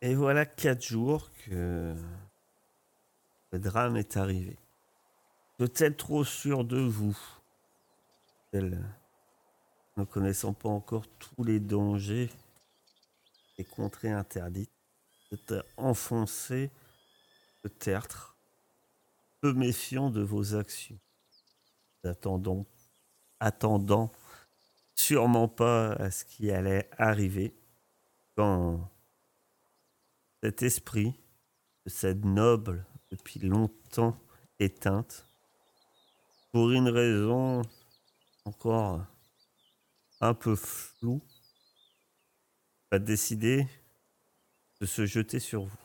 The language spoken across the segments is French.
Et voilà quatre jours que le drame est arrivé. Peut-être trop sûr de vous, ne connaissant pas encore tous les dangers et contrées interdites, de enfoncé le tertre, peu méfiant de vos actions, attendant, attendant sûrement pas à ce qui allait arriver quand cet esprit, cette noble depuis longtemps éteinte, pour une raison encore un peu floue, a décidé de se jeter sur vous.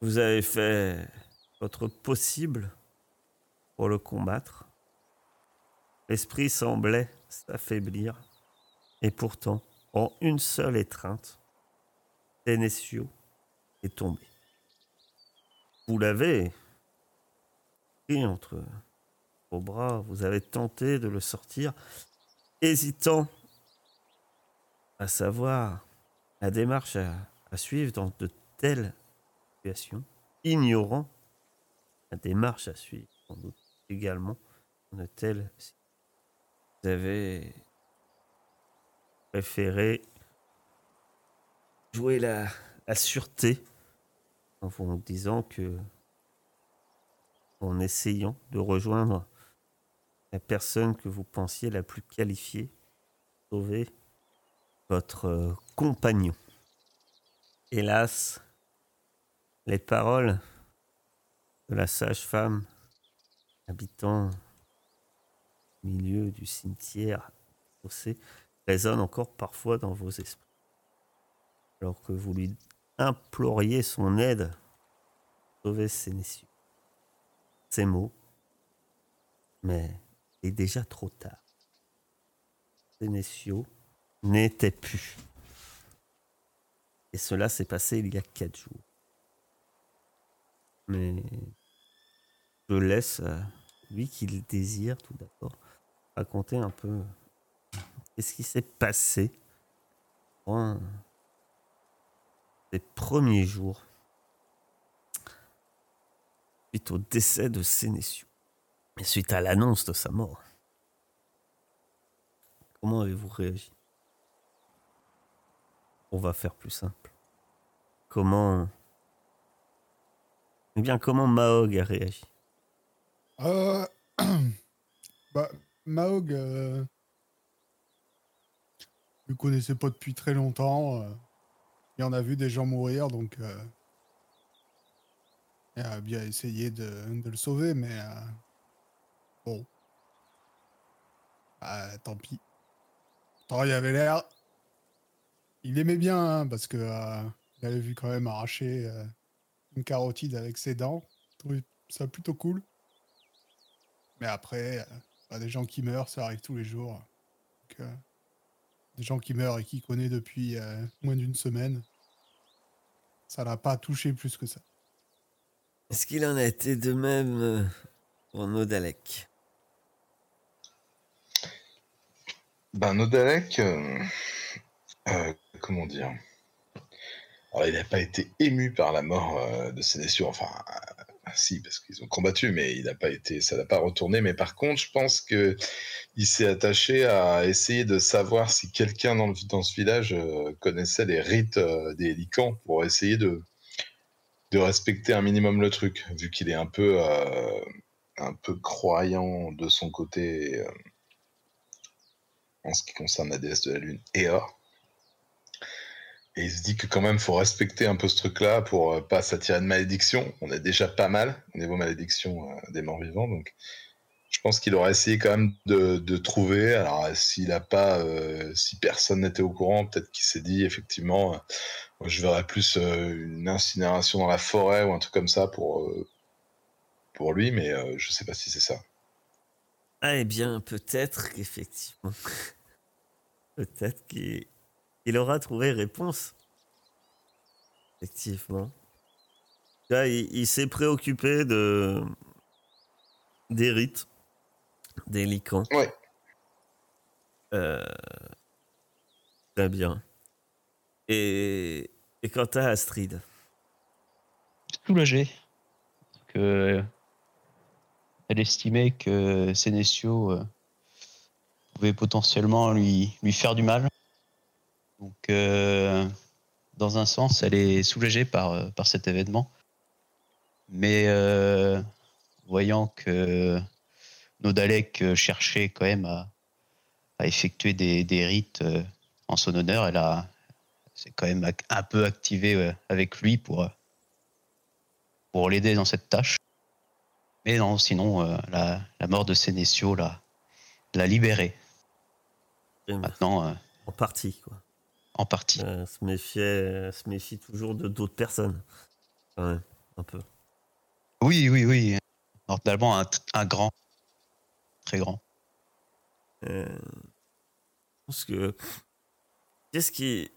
Vous avez fait votre possible pour le combattre. L'esprit semblait s'affaiblir, et pourtant, en une seule étreinte, Est tombé. Vous l'avez pris entre vos bras, vous avez tenté de le sortir, hésitant à savoir la démarche à, suivre dans de telles situations, ignorant la démarche à suivre, sans doute également dans de telles situations. Vous avez préféré jouer la, sûreté en vous disant que en essayant de rejoindre la personne que vous pensiez la plus qualifiée sauver votre euh, compagnon. Hélas, les paroles de la sage-femme habitant au milieu du cimetière résonnent encore parfois dans vos esprits. Alors que vous lui imploriez son aide pour sauver Sénécio. Ces mots, mais il est déjà trop tard. Sénécio n'était plus. Et cela s'est passé il y a quatre jours. Mais je laisse lui qui le désire tout d'abord raconter un peu qu'est-ce qui s'est passé les premiers jours suite au décès de Sénécio et suite à l'annonce de sa mort. Comment avez-vous réagi? On va faire plus simple. Comment Eh bien, comment Mahog a réagi? Euh... bah, Mahog, euh... pas depuis très longtemps. Euh... Il en a vu des gens mourir, donc euh, il a bien essayé de, le sauver, mais euh, bon. Bah, tant pis. Tant il avait l'air. Il aimait bien, hein, parce que euh, il avait vu quand même arracher une carotide avec ses dents. Ça plutôt cool. Mais après, des gens qui meurent, ça arrive tous les jours. Des gens qui meurent et qui connaît depuis euh, moins d'une semaine. Ça l'a pas touché plus que ça. Est-ce qu'il en a été de même euh, pour Nodalek? Ben Nodalek, euh, comment dire? Alors il n'a pas été ému par la mort de Sénécio, enfin ah, si, parce qu'ils ont combattu, mais il n'a pas été, ça n'a pas retourné. Mais par contre, je pense que il s'est attaché à essayer de savoir si quelqu'un dans, ce village euh, connaissait les rites euh, des licans pour essayer de, de respecter un minimum le truc, vu qu'il est un peu, euh, un peu croyant de son côté en ce qui concerne la déesse de la lune, Ea. Et il se dit que quand même, faut respecter un peu ce truc-là pour euh, pas s'attirer de malédiction. On est déjà pas mal au niveau malédiction euh, des morts vivants, donc je pense qu'il aurait essayé quand même de, trouver. Alors s'il a pas, euh, si personne n'était au courant, peut-être qu'il s'est dit effectivement, je verrais plus une incinération dans la forêt ou un truc comme ça pour pour lui, mais je sais pas si c'est ça. Eh bien peut-être qu'effectivement, peut-être qu'il il aura trouvé réponse. Effectivement. Là, il, s'est préoccupé de des rites, des licans. Ouais. Euh, très bien. Et Et quant à Astrid? Soulagée. Que elle estimait que Sénécio euh, pouvait potentiellement lui, lui faire du mal. Donc, euh, dans un sens, elle est soulagée par, euh, par cet événement. Mais euh, voyant que Nodalek cherchait quand même à, à effectuer des, des rites en son honneur, elle a s'est quand même un peu activée avec lui pour, pour l'aider dans cette tâche. Mais non, sinon, la, la mort de Sénécio l'a l'a libéré. Maintenant, euh, En partie, quoi. En partie. Euh, se, méfiait, euh, se méfie toujours de d'autres personnes. Un peu. Oui, oui, oui. Normalement, un, un grand. Très grand. Euh, je pense que. Qu'est-ce qui.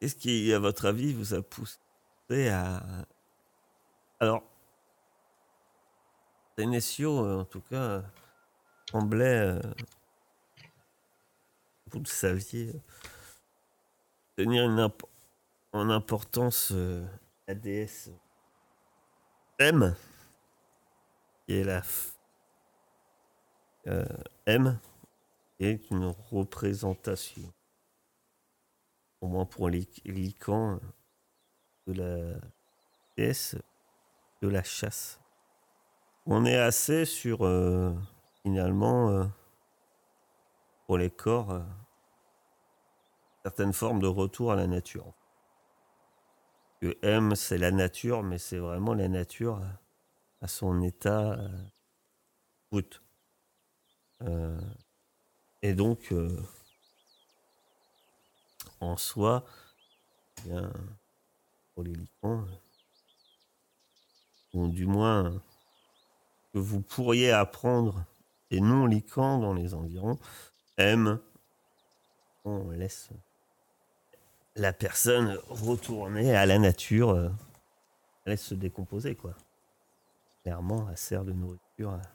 Qu'est-ce qui, à votre avis, vous a poussé à. Alors. Euh, en tout cas, euh, semblait. Vous le saviez. Tenir en importance euh, la déesse M, qui est la euh, M est une représentation, au moins pour les Lycans, de la déesse de la chasse. On est assez sur, euh, finalement, euh, les corps, euh, certaines formes de retour à la nature. Que M, c'est la nature, mais c'est vraiment la nature euh, à son état euh, brut. Et donc, en soi, eh pour les licans, ou du moins que vous pourriez apprendre des non-licans dans les environs, M, on laisse la personne retourner à la nature, euh, laisse se décomposer, quoi. Clairement, elle sert de nourriture, elle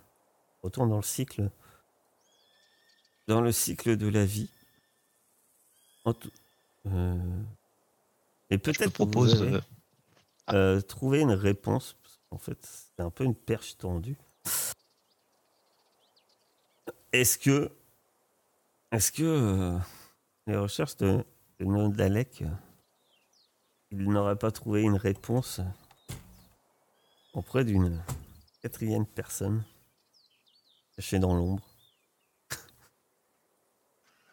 retourne dans le cycle dans le cycle de la vie. En euh, et peut-être propose. vous avez, euh, euh, trouver une réponse. parce qu'en fait, c'est un peu une perche tendue. Est-ce que, est-ce que euh, les recherches de, de Nodalek, euh, il n'aurait pas trouvé une réponse auprès d'une quatrième personne cachée dans l'ombre?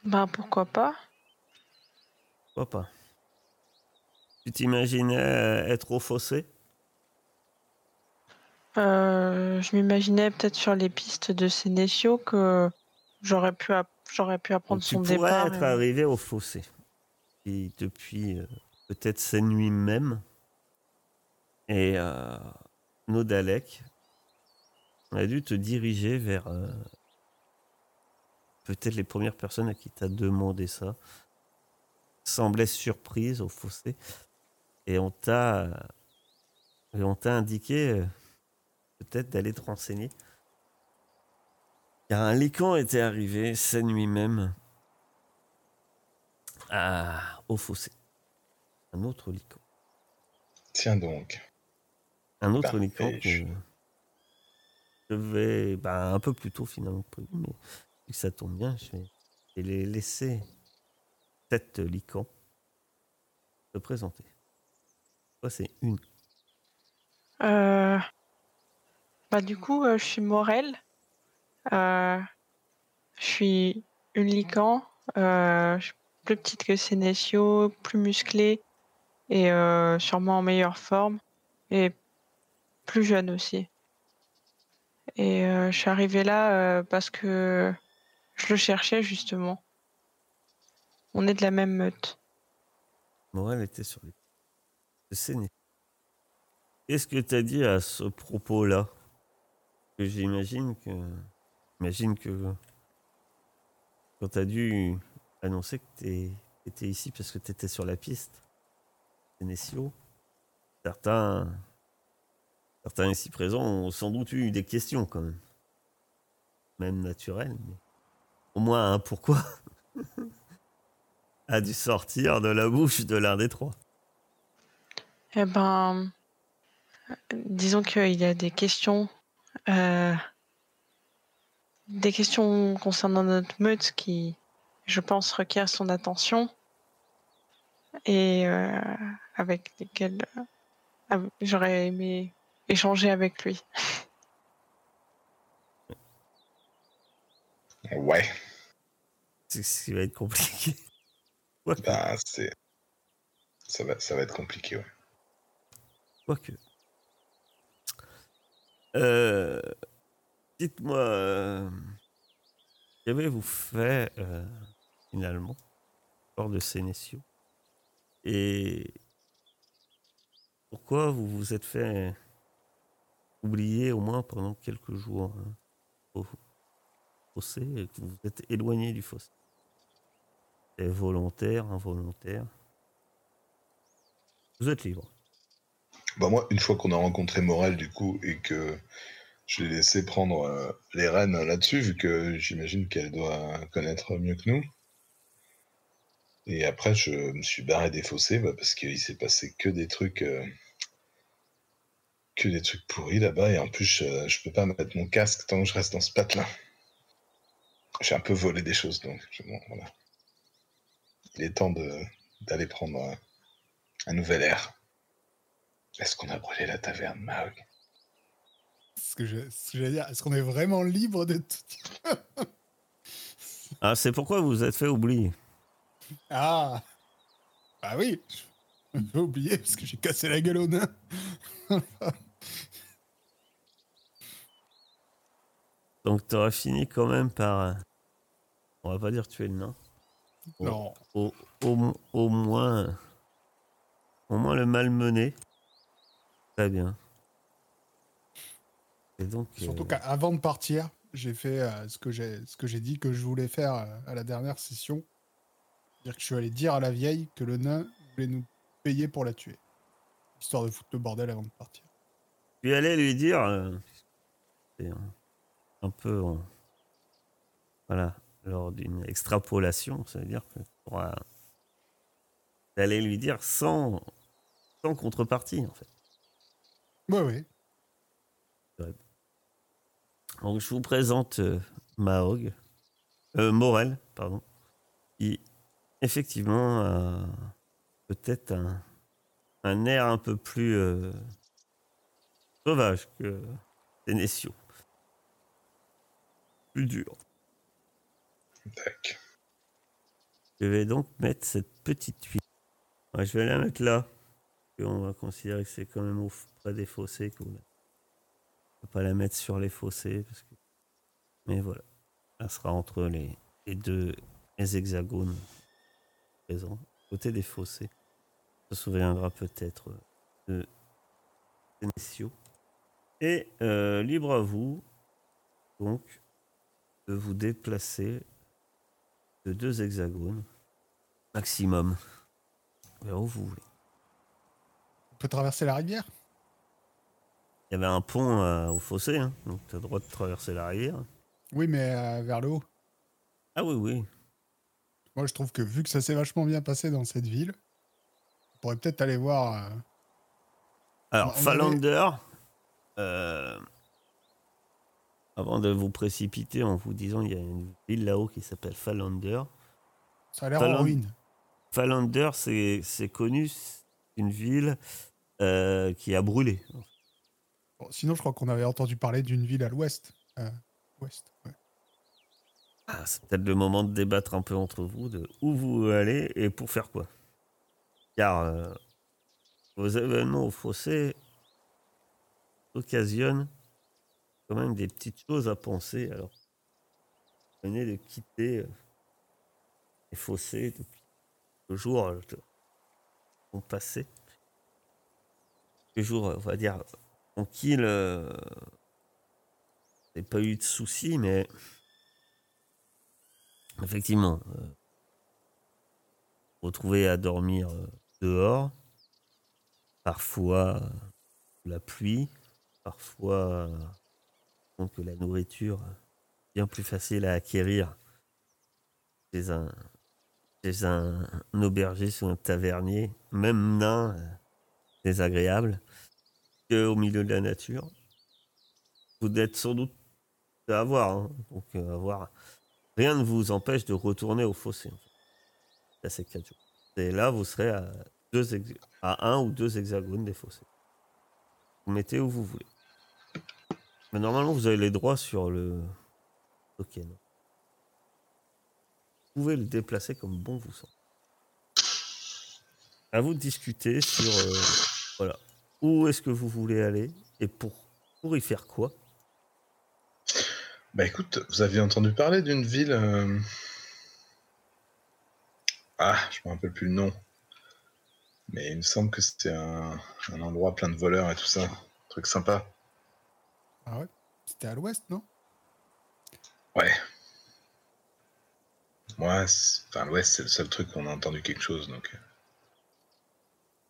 Bah pourquoi pas. Pourquoi pas. Tu t'imaginais euh, être au fossé? Euh, Je m'imaginais peut-être sur les pistes de Sénécio que j'aurais pu, app- j'aurais pu apprendre Donc, tu son pourrais départ. être et- arrivé au fossé. Et depuis euh, peut-être ces nuits même. Et euh, Nodalek a dû te diriger vers euh, peut-être les premières personnes à qui t'as demandé ça. Semblait surprise au fossé. Et on t'a et on t'a indiqué euh, peut-être d'aller te renseigner. Car un lican était arrivé cette nuit même à- au fossé. Un autre lican. Tiens donc. Un autre Parfait. lican que je vais bah, un peu plus tôt finalement que prévu, mais vu que ça tombe bien, je vais, je vais les laisser sept licans se présenter. Toi, c'est une. Euh, Bah du coup, euh, je suis Morel. Euh, Je suis une lican. Euh, je suis plus petite que Sénécio, plus musclée et euh, sûrement en meilleure forme et plus jeune aussi. Et euh, je suis arrivée là euh, parce que je le cherchais justement. On est de la même meute. Morel était sur les. Séné. Qu'est-ce que tu as dit à ce propos-là? Que j'imagine que. J'imagine que. Quand tu as dû annoncer que tu étais ici parce que tu étais sur la piste, Sénécio, certains. Certains ici présents ont sans doute eu des questions quand même. Même naturelles, mais. Au moins un pourquoi. a dû sortir de la bouche de l'un des trois. Eh ben, disons qu'il y a des questions, euh, des questions concernant notre meute qui, je pense, requièrent son attention et euh, avec lesquelles euh, j'aurais aimé échanger avec lui. Ouais, C'est ce qui va être compliqué. Bah, c'est. Ça va, ça va être compliqué, ouais. Quoique. Euh, Dites-moi, euh, qu'avez-vous fait euh, finalement lors de Sénécio Et pourquoi vous vous êtes fait oublier au moins pendant quelques jours hein, au fossé que vous vous êtes éloigné du fossé? C'est volontaire, involontaire. Vous êtes libre. Bah moi, une fois qu'on a rencontré Morel, du coup, et que je l'ai laissé prendre euh, les rênes là-dessus, vu que j'imagine qu'elle doit connaître mieux que nous. Et après, je me suis barré des fossés, bah, parce qu'il s'est passé que des trucs... euh, que des trucs pourris là-bas, et en plus, je, je peux pas mettre mon casque tant que je reste dans ce pat-là. J'ai un peu volé des choses, donc. Il est temps d'aller prendre euh, un nouvel air. Est-ce qu'on a brûlé la taverne, Mahog Ce que je- j'allais dire, est-ce qu'on est vraiment libre de tout Ah, c'est pourquoi vous vous êtes fait oublier. Ah Bah oui J'ai oublié parce que j'ai cassé la gueule au nain. Donc tu aurais fini quand même par... euh, On va pas dire tuer le nain. Non. Au, au, au moins... Au moins le malmener. Très bien. Et donc... Surtout euh, qu'avant de partir, j'ai fait euh, ce que j'ai ce que j'ai dit que je voulais faire euh, à la dernière session. C'est-à-dire que je suis allé dire à la vieille que le nain voulait nous payer pour la tuer. Histoire de foutre le bordel avant de partir. Tu allais lui dire... euh, c'est un, peu... voilà. Lors d'une extrapolation, ça veut dire que tu pourras... T'allais lui dire sans, sans contrepartie, en fait. Ouais, ouais. Donc, je vous présente euh, Mahog, euh, Morel, pardon, qui effectivement a peut-être un, un air un peu plus euh, sauvage que Ténécio. Plus dur. Tac. Je vais donc mettre cette petite huile. Ouais, je vais la mettre là. Et on va considérer que c'est quand même au près des fossés. On peut pas la mettre sur les fossés. Parce que... Mais voilà. Elle sera entre les, deux hexagones présents. Côté des fossés. Ça se souviendra peut-être de Ténécio. Et euh, libre à vous, donc, de vous déplacer de deux hexagones maximum où vous voulez. On peut traverser la rivière? Il y avait un pont euh, au fossé, hein, donc tu as le droit de traverser la rivière. Oui, mais euh, vers le haut. Ah oui, oui. Moi, je trouve que vu que ça s'est vachement bien passé dans cette ville, on pourrait peut-être aller voir. euh, Alors, On avait- Falander, euh, avant de vous précipiter en vous disant il y a une ville là-haut qui s'appelle Falander. Ça a l'air en ruine. Falander, c'est c'est connu, c'est une ville euh, qui a brûlé. Sinon, je crois qu'on avait entendu parler d'une ville à l'ouest. Euh, ouest. Ah, c'est peut-être le moment de débattre un peu entre vous de où vous allez et pour faire quoi. Car euh, vos événements au fossé occasionnent quand même des petites choses à penser. Alors, venez de quitter euh, les fossés depuis le jour euh, de- ont passé. Jours, on va dire, tranquilles. Euh, pas eu de soucis, mais effectivement, euh, retrouver à dormir euh, dehors, parfois la pluie, parfois donc la nourriture bien plus facile à acquérir chez un chez un, un aubergiste ou un tavernier, même nain, désagréable, que au milieu de la nature. Vous êtes sans doute à avoir, hein. donc euh, à voir. Rien ne vous empêche de retourner au fossé. En fait. À ces quatre jours. Et là, vous serez à, deux à un ou deux hexagones des fossés. Vous mettez où vous voulez. Mais normalement, vous avez les droits sur le token. Vous pouvez le déplacer comme bon vous semble. À vous de discuter sur euh, voilà où est-ce que vous voulez aller et pour pour y faire quoi? Bah écoute, vous aviez entendu parler d'une ville. euh, Ah, je me rappelle plus le nom. Mais il me semble que c'était un... un endroit plein de voleurs et tout ça. Un truc sympa. Ah ouais? C'était à l'ouest, non? Ouais. Moi, enfin, l'Ouest, c'est le seul truc qu'on a entendu quelque chose. Donc... euh.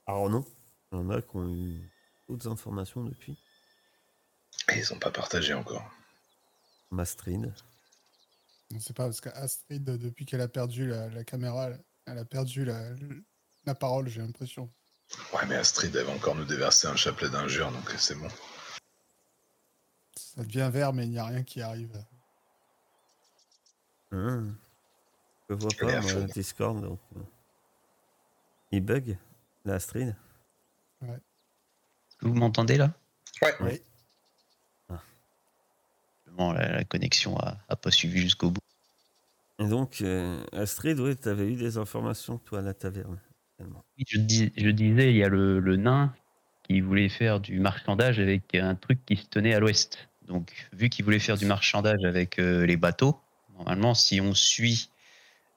Alors non, il y en a qui ont eu d'autres informations depuis. Et ils ont pas partagé encore. Mastrid. On sait pas, parce qu'Astrid, depuis qu'elle a perdu la, la caméra, elle a perdu la, la parole, j'ai l'impression. Ouais, mais Astrid, elle va encore nous déverser un chapelet d'injures, donc c'est bon. Ça devient vert, mais il n'y a rien qui arrive. Hum. Je vois pas moi. Discord. Donc... euh. Il bug la Astrid. Vous m'entendez là? Ouais. Oui. Bon, la, la connexion a, a pas suivi jusqu'au bout. Et donc euh, Astrid, oui, tu avais eu des informations toi à la taverne. Oui, Je, dis- je disais, il y a le, le nain qui voulait faire du marchandage avec un truc qui se tenait à l'ouest. Donc, vu qu'il voulait faire du marchandage avec euh, les bateaux, normalement, si on suit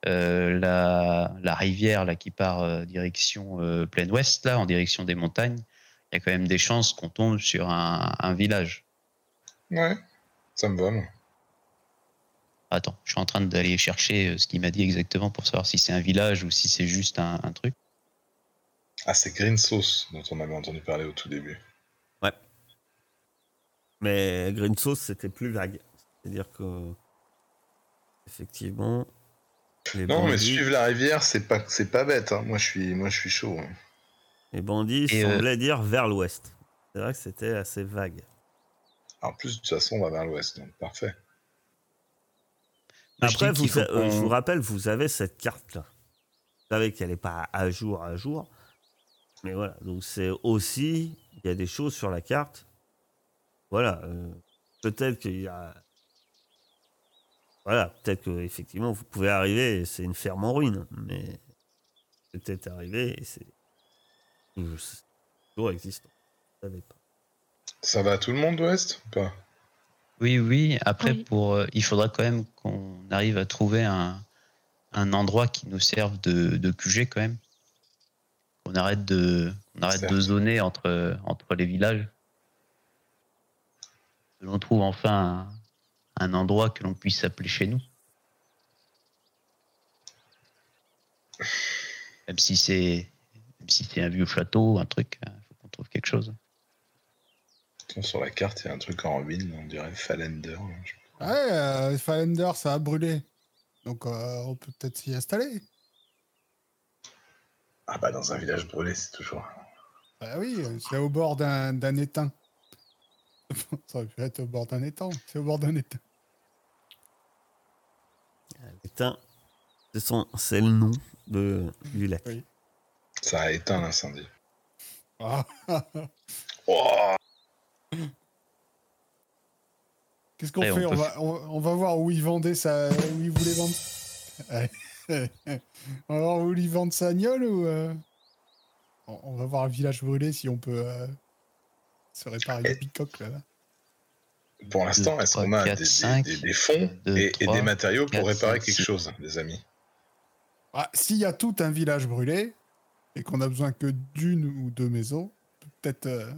euh, la, la rivière là, qui part euh, direction euh, plein ouest, là, en direction des montagnes, il y a quand même des chances qu'on tombe sur un, un village. Ouais, ça me va, moi. Attends, je suis en train d'aller chercher euh, ce qu'il m'a dit exactement pour savoir si c'est un village ou si c'est juste un, un truc. Ah, c'est Green Sauce dont on avait entendu parler au tout début. Mais Green Sauce, c'était plus vague. C'est-à-dire que effectivement, les Non, mais suivre la rivière, c'est pas, c'est pas bête. hein. Moi, je suis, moi, je suis chaud. hein. les bandits Et, euh, semblaient dire vers l'ouest. C'est vrai que c'était assez vague. En plus, de toute façon, on va vers l'ouest, donc parfait. Après, vous a- euh, je vous rappelle, vous avez cette carte-là. Vous savez qu'elle n'est pas à jour à jour. Mais voilà, donc c'est aussi, il y a des choses sur la carte. Voilà, euh, peut-être qu'il y a. Voilà, peut-être que effectivement vous pouvez arriver et c'est une ferme en ruine, mais peut-être arriver et c'est toujours existant. Pas. Ça va à tout le monde, l'ouest ou pas? Oui, oui. Après, Oui. pour, euh, il faudra quand même qu'on arrive à trouver un, un endroit qui nous serve de, de QG quand même. Qu'on arrête de, qu'on arrête de zoner entre, entre les villages. Que l'on trouve enfin un, endroit que l'on puisse appeler chez nous. Même si c'est, même si c'est un vieux château, un truc, il faut qu'on trouve quelque chose. Sur la carte, il y a un truc en ruine, on dirait Fallender. je- Ouais, euh, Fallender, ça a brûlé. Donc, euh, on peut peut-être s'y installer. Ah bah, dans un village brûlé, c'est toujours... Bah oui, euh, c'est au bord d'un d'un étang. ça aurait pu être au bord d'un étang. C'est au bord d'un étang. Putain, c'est le nom de, du lac. Oui. Ça a éteint l'incendie. Ah. Oh Qu'est-ce qu'on on fait? On, peut va, on, on va voir où il vendait sa. où il voulait vendre. On va voir où il vend sa gnole ou. euh, On, on va voir le village brûlé si on peut euh, se réparer une bicoque là. Pour l'instant, est-ce qu'on a des, des- cinq, des- des fonds et, des matériaux pour réparer quelque chose, les amis? Ah, S'il y a tout un village brûlé et qu'on a besoin que d'une ou deux maisons, peut-être. euh,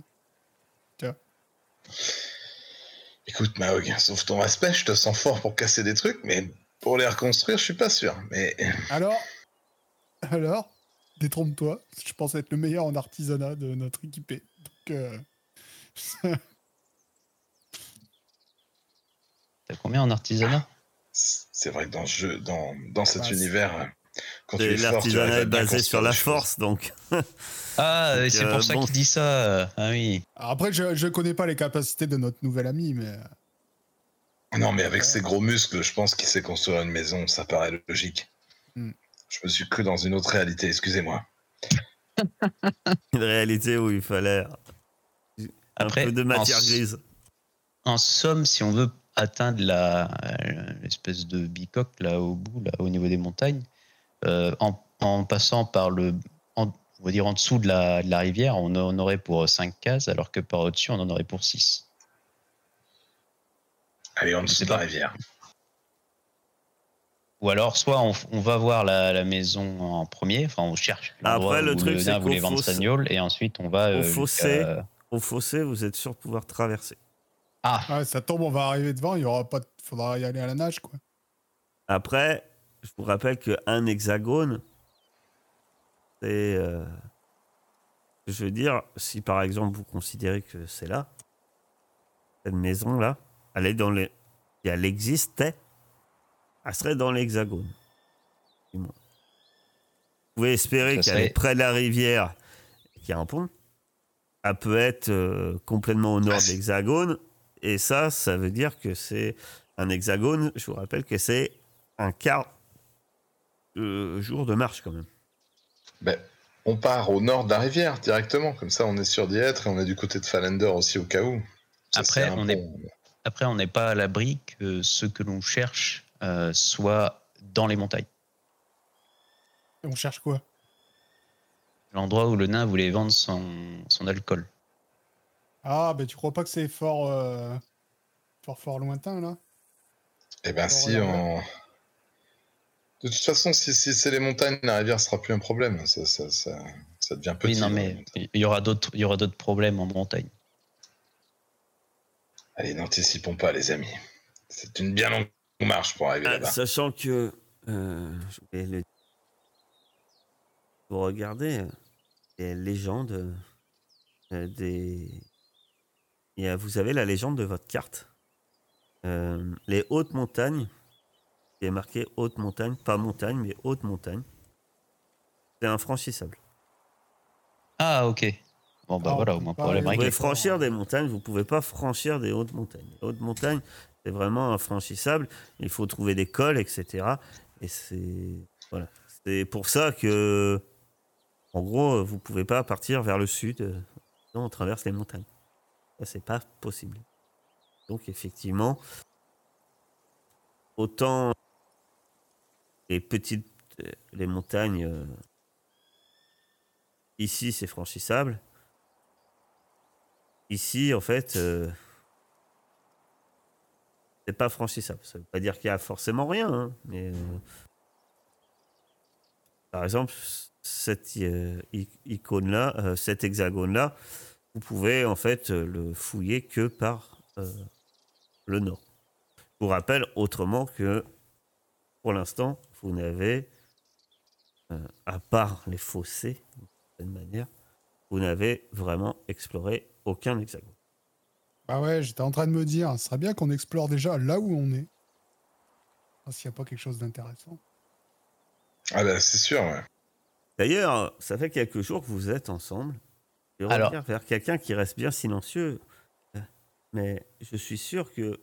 Écoute, Maog, sauf ton aspect, je te sens fort pour casser des trucs, mais pour les reconstruire, je suis pas sûr. Mais Alors Alors Détrompe-toi. Je pense être le meilleur en artisanat de notre équipé. Donc. euh, T'as combien en artisanat? C'est vrai que dans ce jeu, dans, dans cet bah, univers, Quand tu es L'artisanat est basé sur la force, donc. Ah, c'est euh, pour ça bon. qu'il dit ça. Ah oui. Alors Après, je, je connais pas les capacités de notre nouvel ami, mais euh, Non, mais avec ses gros muscles, je pense qu'il sait construire une maison, ça paraît logique. Hmm. Je me suis cru dans une autre réalité, excusez-moi. Une réalité où il fallait un Après, peu de matière en, grise. en somme, si on veut atteindre la l'espèce de bicoque là au bout, là au niveau des montagnes, euh, en, en passant par le, en- on va dire en dessous de la, de la rivière, on en aurait pour 5 cases, alors que par au-dessus, on en aurait pour 6. Allez, en dessous de la rivière. Ou alors, soit on, on va voir la, la maison en premier, enfin on cherche Après, le où truc, le c'est gnôle, et ensuite on va au euh, Au fossé, vous êtes sûr de pouvoir traverser. Ah, ouais, ça tombe, on va arriver devant, il y aura pas, de- faudra y aller à la nage, quoi. Après, je vous rappelle qu'un hexagone, c'est. euh, je veux dire, si par exemple vous considérez que c'est là, cette maison-là, elle est dans les. Si elle existait, elle serait dans l'hexagone. Vous pouvez espérer qu'elle est près de la rivière et qu'il y a un pont. Elle peut être euh, complètement au nord Ah, de c'est- l'hexagone. Et ça, ça veut dire que c'est un hexagone. Je vous rappelle que c'est un quart de jour de marche quand même. Ben, on part au nord de la rivière directement, comme ça on est sûr d'y être et on est du côté de Fallender aussi au cas où. Ça, Après, on pont. Après, on n'est pas à l'abri que ce que l'on cherche euh, soit dans les montagnes. On cherche quoi? L'endroit où le nain voulait vendre son, son alcool. Ah, ben tu crois pas que c'est fort, euh, fort, fort lointain, là? Eh ben si, on... De toute façon, si, si c'est les montagnes, la rivière sera plus un problème. Ça, ça, ça, ça devient petit. Oui, non, mais il y aura d'autres, il y aura d'autres problèmes en montagne. Allez, n'anticipons pas, les amis. C'est une bien longue marche pour arriver Ah, là-bas. sachant que euh, je vais le- vous regardez euh, les légendes euh, des il y a- vous avez la légende de votre carte. Euh, les hautes montagnes, qui est marqué haute montagne, pas montagne, mais haute montagne. C'est infranchissable. Ah, ok. Bon, bah Ah, voilà, au moins pas problème Vous pouvez franchir des montagnes, vous pouvez pas franchir des hautes montagnes. Les hautes montagnes, c'est vraiment infranchissable. Il faut trouver des cols, etc. Et c'est voilà. C'est pour ça que, en gros, vous pouvez pas partir vers le sud. euh, on traverse les montagnes. C'est pas possible. Donc effectivement, autant les petites, euh, les montagnes euh, ici, c'est franchissable. Ici, en fait, euh, c'est pas franchissable. Ça veut pas dire qu'il y a forcément rien, hein, mais euh, par exemple, cette euh, icône-là, euh, cet hexagone-là, vous pouvez en fait euh, le fouiller que par euh, le nord. Je vous rappelle autrement que pour l'instant, vous n'avez, euh, à part les fossés, d'une manière, vous n'avez vraiment exploré aucun hexagone. Bah ouais, j'étais en train de me dire, ce serait bien qu'on explore déjà là où on est. S'il n'y a pas quelque chose d'intéressant. Ah bah c'est sûr, ouais. D'ailleurs, ça fait quelques jours que vous êtes ensemble. Je Alors. revenir vers quelqu'un qui reste bien silencieux. Mais je suis sûr que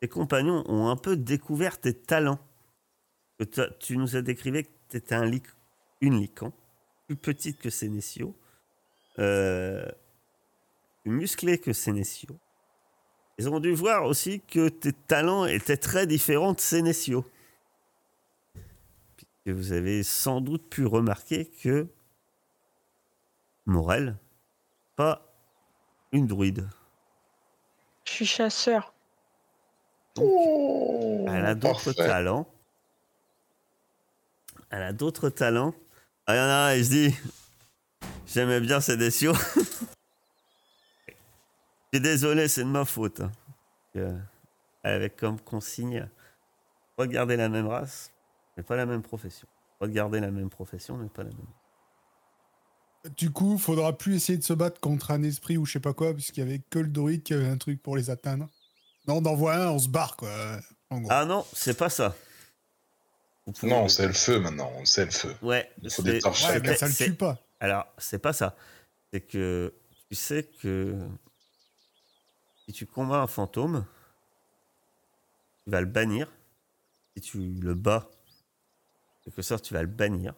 tes compagnons ont un peu découvert tes talents. Que tu nous as décrivé que tu étais un lic, une lican, plus petite que Sénécio, euh, plus musclée que Sénécio. Ils ont dû voir aussi que tes talents étaient très différents de Sénécio que vous avez sans doute pu remarquer que Morel, pas une druide. Je suis chasseur. Elle a d'autres talents. Elle a d'autres talents. Ah, il y en a un, il se dit J'aimais bien ces déciaux. Je suis désolé, c'est de ma faute. hein. Euh, Avec comme consigne regarder la même race, mais pas la même profession. Regarder la même profession, mais pas la même. Du coup, faudra plus essayer de se battre contre un esprit ou je sais pas quoi, puisqu'il y avait que le druide qui avait un truc pour les atteindre. Non, on envoie un, on se barre, quoi. En gros. Ah non, c'est pas ça. pouvez- Non, c'est le feu maintenant, on sait le feu. Ouais, Il faut des torches. Ouais, mais ça le tue pas. Alors, c'est pas ça. C'est que tu sais que si tu combats un fantôme, tu vas le bannir. Si tu le bats, quelque sorte, tu vas le bannir.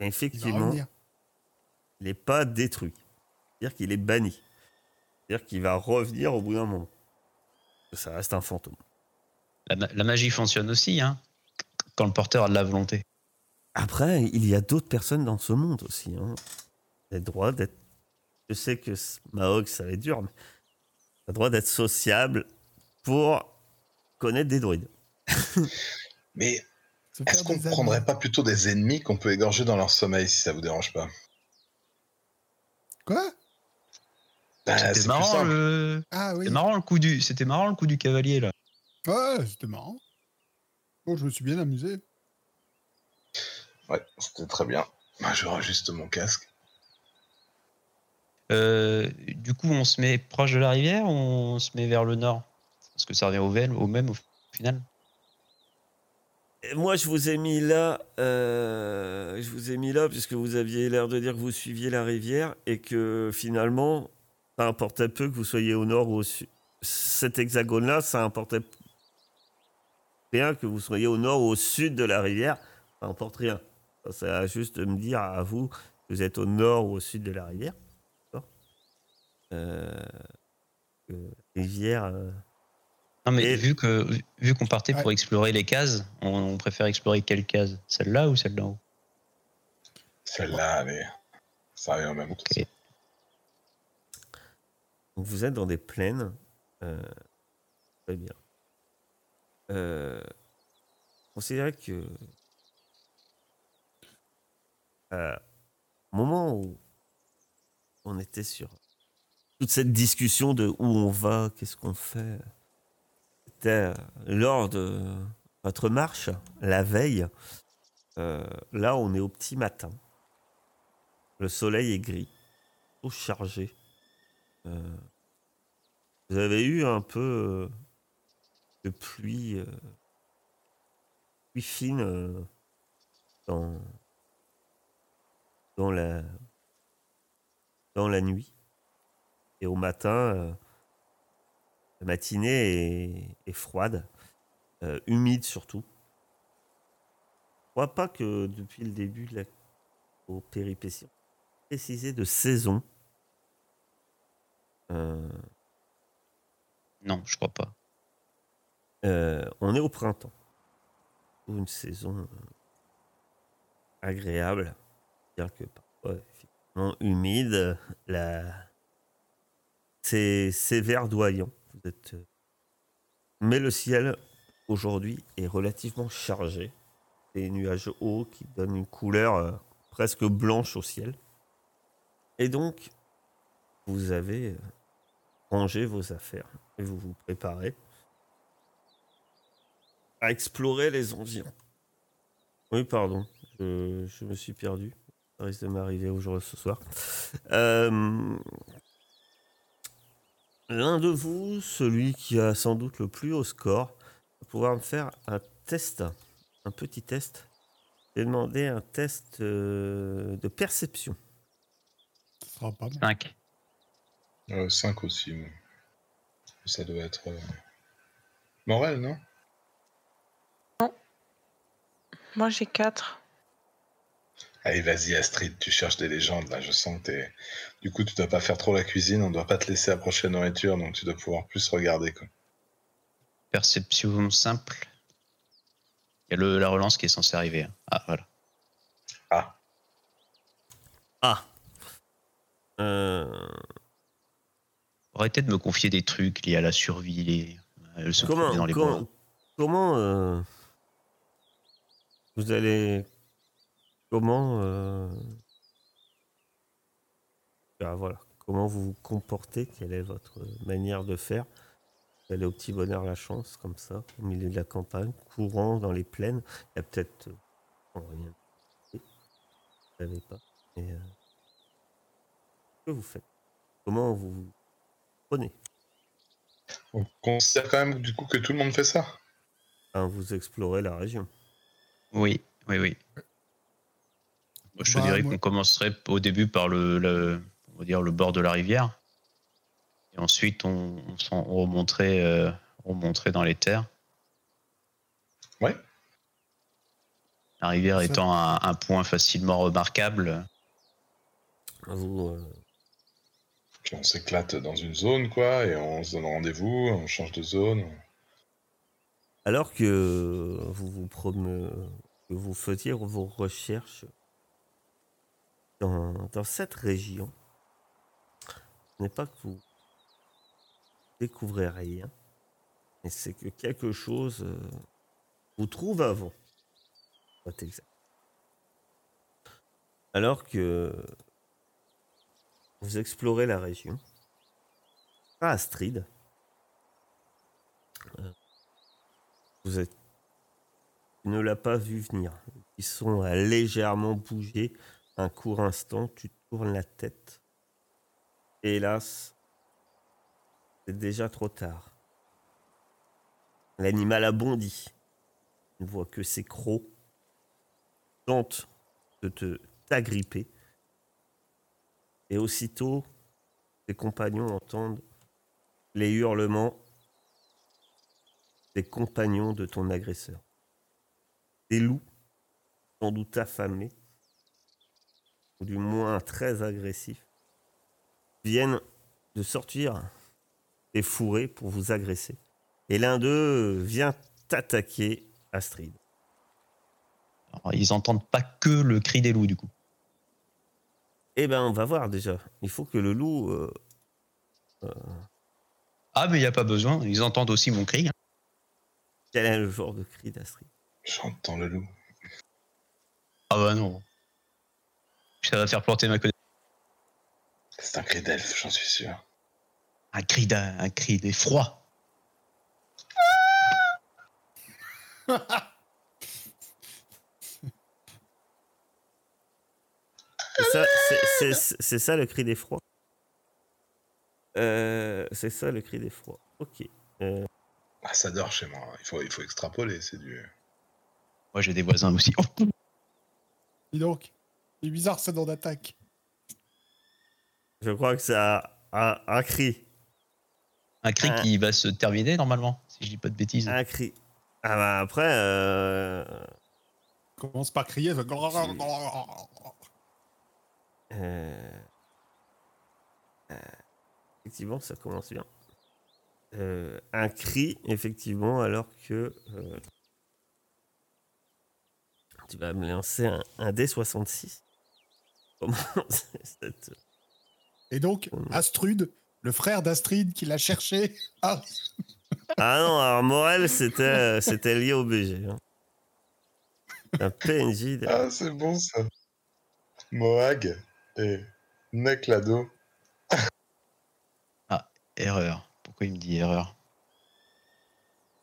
Et effectivement, il n'est pas détruit. C'est-à-dire qu'il est banni. C'est-à-dire qu'il va revenir au bout d'un moment. Ça reste un fantôme. La, ma- la magie fonctionne aussi, hein, quand le porteur a de la volonté. Après, il y a d'autres personnes dans ce monde aussi. Hein. Le droit d'être. Je sais que Mahog, ça va être dur, mais le droit d'être sociable pour connaître des druides. Mais est-ce qu'on amis. prendrait pas plutôt des ennemis qu'on peut égorger dans leur sommeil si ça vous dérange pas? Quoi? Bah, C'était marrant, le... Ah oui. c'était marrant le coup du, c'était marrant le coup du cavalier là. Ouais, c'était marrant. Bon, je me suis bien amusé. Ouais, c'était très bien. Bah, je rajuste mon casque. Euh, du coup, on se met proche de la rivière ou on se met vers le nord? Parce que ça revient au même au final. Moi, je vous ai mis là. euh, je vous ai mis là puisque vous aviez l'air de dire que vous suiviez la rivière et que finalement, ça importait peu que vous soyez au nord ou au sud. Cet hexagone-là, ça importait rien que vous soyez au nord ou au sud de la rivière. Ça n'importe rien. Ça, à juste de me dire à vous vous êtes au nord ou au sud de la rivière. Euh, rivière. Non, mais Et- vu que vu qu'on partait pour explorer les cases, on, on préfère explorer quelle case? Celle-là ou celle d'en haut? Celle-là, allez. Ça arrive en même temps. Ok. Donc vous êtes dans des plaines. euh, très bien. Euh, considérez que euh, au moment où on était sur toute cette discussion de où on va, qu'est-ce qu'on fait, euh, lors de votre marche, la veille. Euh, là, on est au petit matin. Le soleil est gris, tout chargé. Euh, vous avez eu un peu de pluie, pluie fine dans, la, dans la nuit. Et au matin, la matinée est, est froide, euh, humide surtout. Je crois pas que depuis le début de la aux péripéties, précisé de saison. Euh, Non, je crois pas. Euh, on est au printemps. Une saison agréable, bien que parfois effectivement humide. La... C'est verdoyant. Euh, Mais le ciel aujourd'hui est relativement chargé. Des nuages hauts qui donnent une couleur euh, presque blanche au ciel. Et donc, vous avez euh, rangé vos affaires et vous vous préparez à explorer les environs. Oui, pardon, je, me suis perdu. Ça risque de m'arriver aujourd'hui ce soir. L'un de vous, celui qui a sans doute le plus haut score, va pouvoir me faire un test, un petit test. J'ai demandé un test euh, de perception. Ce sera pas mal. 5. 5 aussi. moi. Ça doit être. euh, Morel, non? Moi, j'ai 4. Allez, vas-y, Astrid, tu cherches des légendes là. Je sens que t'es. Du coup, tu dois pas faire trop la cuisine, on doit pas te laisser approcher la nourriture, donc tu dois pouvoir plus regarder. Quoi. Perception simple. Il y a le, la relance qui est censée arriver. Ah, voilà. Ah, Ah Euh, Arrêtez de me confier des trucs liés à la survie, les, euh, se comment dans les comment, bois. comment, euh, vous allez comment euh, ah, voilà comment vous vous comportez quelle est votre manière de faire? Vous allez au petit bonheur la chance comme ça au milieu de la campagne courant dans les plaines. Il y a peut-être euh, rien vous savez pas mais euh, que vous faites? Comment vous vous prenez? On considère quand même du coup que tout le monde fait ça. Vous explorez la région. Oui, oui, oui. Moi, je te Bah, dirais moi- qu'on commencerait au début par le, le- on va dire le bord de la rivière. Et ensuite, on, on, s'en- on remonterait, euh, on remonterait dans les terres. Ouais. La rivière Ça- étant un, un point facilement remarquable. Vous, euh, Puis on s'éclate dans une zone, quoi, et on se donne rendez-vous, on change de zone. alors que vous vous promeux, que vous faisiez vos recherches dans, cette région, ce n'est pas que vous découvrez rien, mais c'est que quelque chose euh, vous trouve avant. Exact. Alors que vous explorez la région, à Astrid, euh, vous êtes, ne l'as pas vu venir. Ils sont légèrement bouger un court instant, tu tournes la tête. Hélas, c'est déjà trop tard. L'animal a bondi. Tu ne vois que ses crocs tentent de te t'agripper. Et aussitôt, tes compagnons entendent les hurlements des compagnons de ton agresseur. Des loups, sans doute affamés, ou du moins très agressifs, viennent de sortir des fourrés pour vous agresser. Et l'un d'eux vient t'attaquer, Astrid. Alors, ils entendent pas que le cri des loups, du coup. Eh ben, on va voir déjà. Il faut que le loup. euh, euh, Ah, mais il n'y a pas besoin. Ils entendent aussi mon cri. quel est le genre de cri d'Astrid? J'entends le loup. Ah bah non. Ça va faire planter ma connaissance. C'est un cri d'elfe, j'en suis sûr. Un cri d'un, un cri d'effroi. C'est ça, c'est- c'est- c'est ça le cri d'effroi euh, C'est ça le cri d'effroi. Ok. Euh, Ah, ça dort chez moi. Il faut, il faut extrapoler, c'est du. Moi, j'ai des voisins aussi. Oh, Dis donc, c'est bizarre ce nom d'attaque. je crois que c'est un, un- un cri. un cri qui va se terminer normalement, si je dis pas de bêtises. Un cri. Ah bah après. euh, Commence par crier. ça- euh, euh, effectivement, ça commence bien. Euh, un cri, effectivement, alors que. euh, tu vas me lancer un, un D66. Comment cette- Et donc, Astrude, le frère d'Astrid qui l'a cherché, ah, Ah non, alors Morel, c'était euh, c'était lié au BG. hein. Un PNJ. de- Ah, c'est bon ça. Moag et Neclado. Erreur. Pourquoi il me dit erreur?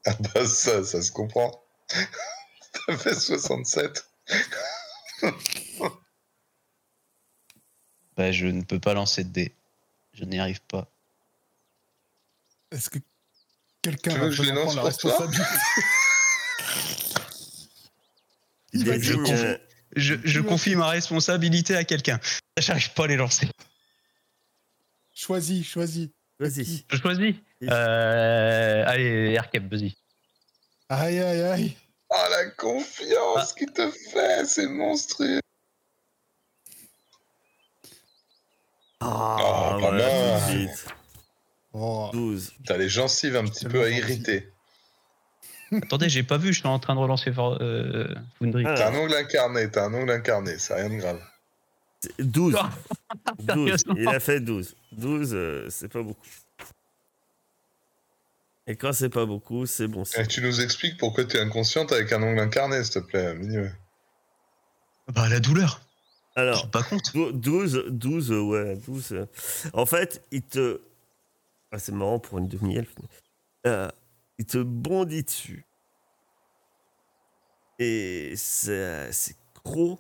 Ah bah ça, ça se comprend. T'as fait 67. Bah, je ne peux pas lancer de dés. Je n'y arrive pas. est-ce que quelqu'un va que je les lance la responsabilité Il va désigne, dire- euh, Je, je veux- confie ma responsabilité à quelqu'un. J'arrive pas à les lancer. Choisis, choisis. Vas-y. Je choisis. Euh, allez, Erkep, vas-y. Aïe, aïe, aïe. Oh la confiance qu'il te fait, c'est monstrueux. Ah, Oh, pas voilà, mal. tout de suite. Oh, 12. T'as les gencives un petit peu irriter. Attendez, j'ai pas vu, je suis en train de relancer for- euh, Foundry. Ah. T'as un ongle incarné, t'as un ongle incarné, c'est rien de grave. C'est 12. Ah, 12. sérieusement Il a fait 12. 12, euh, c'est pas beaucoup. Et quand c'est pas beaucoup, c'est bon. Et signe. tu nous expliques pourquoi tu es inconsciente avec un ongle incarné, s'il te plaît, Migneux. Bah, la douleur. Alors, pas compte. dou- 12, 12, euh, ouais, 12. euh. En fait, il te. Ah, c'est marrant pour une demi-elfe. euh, il te bondit dessus. Et c'est- ces crocs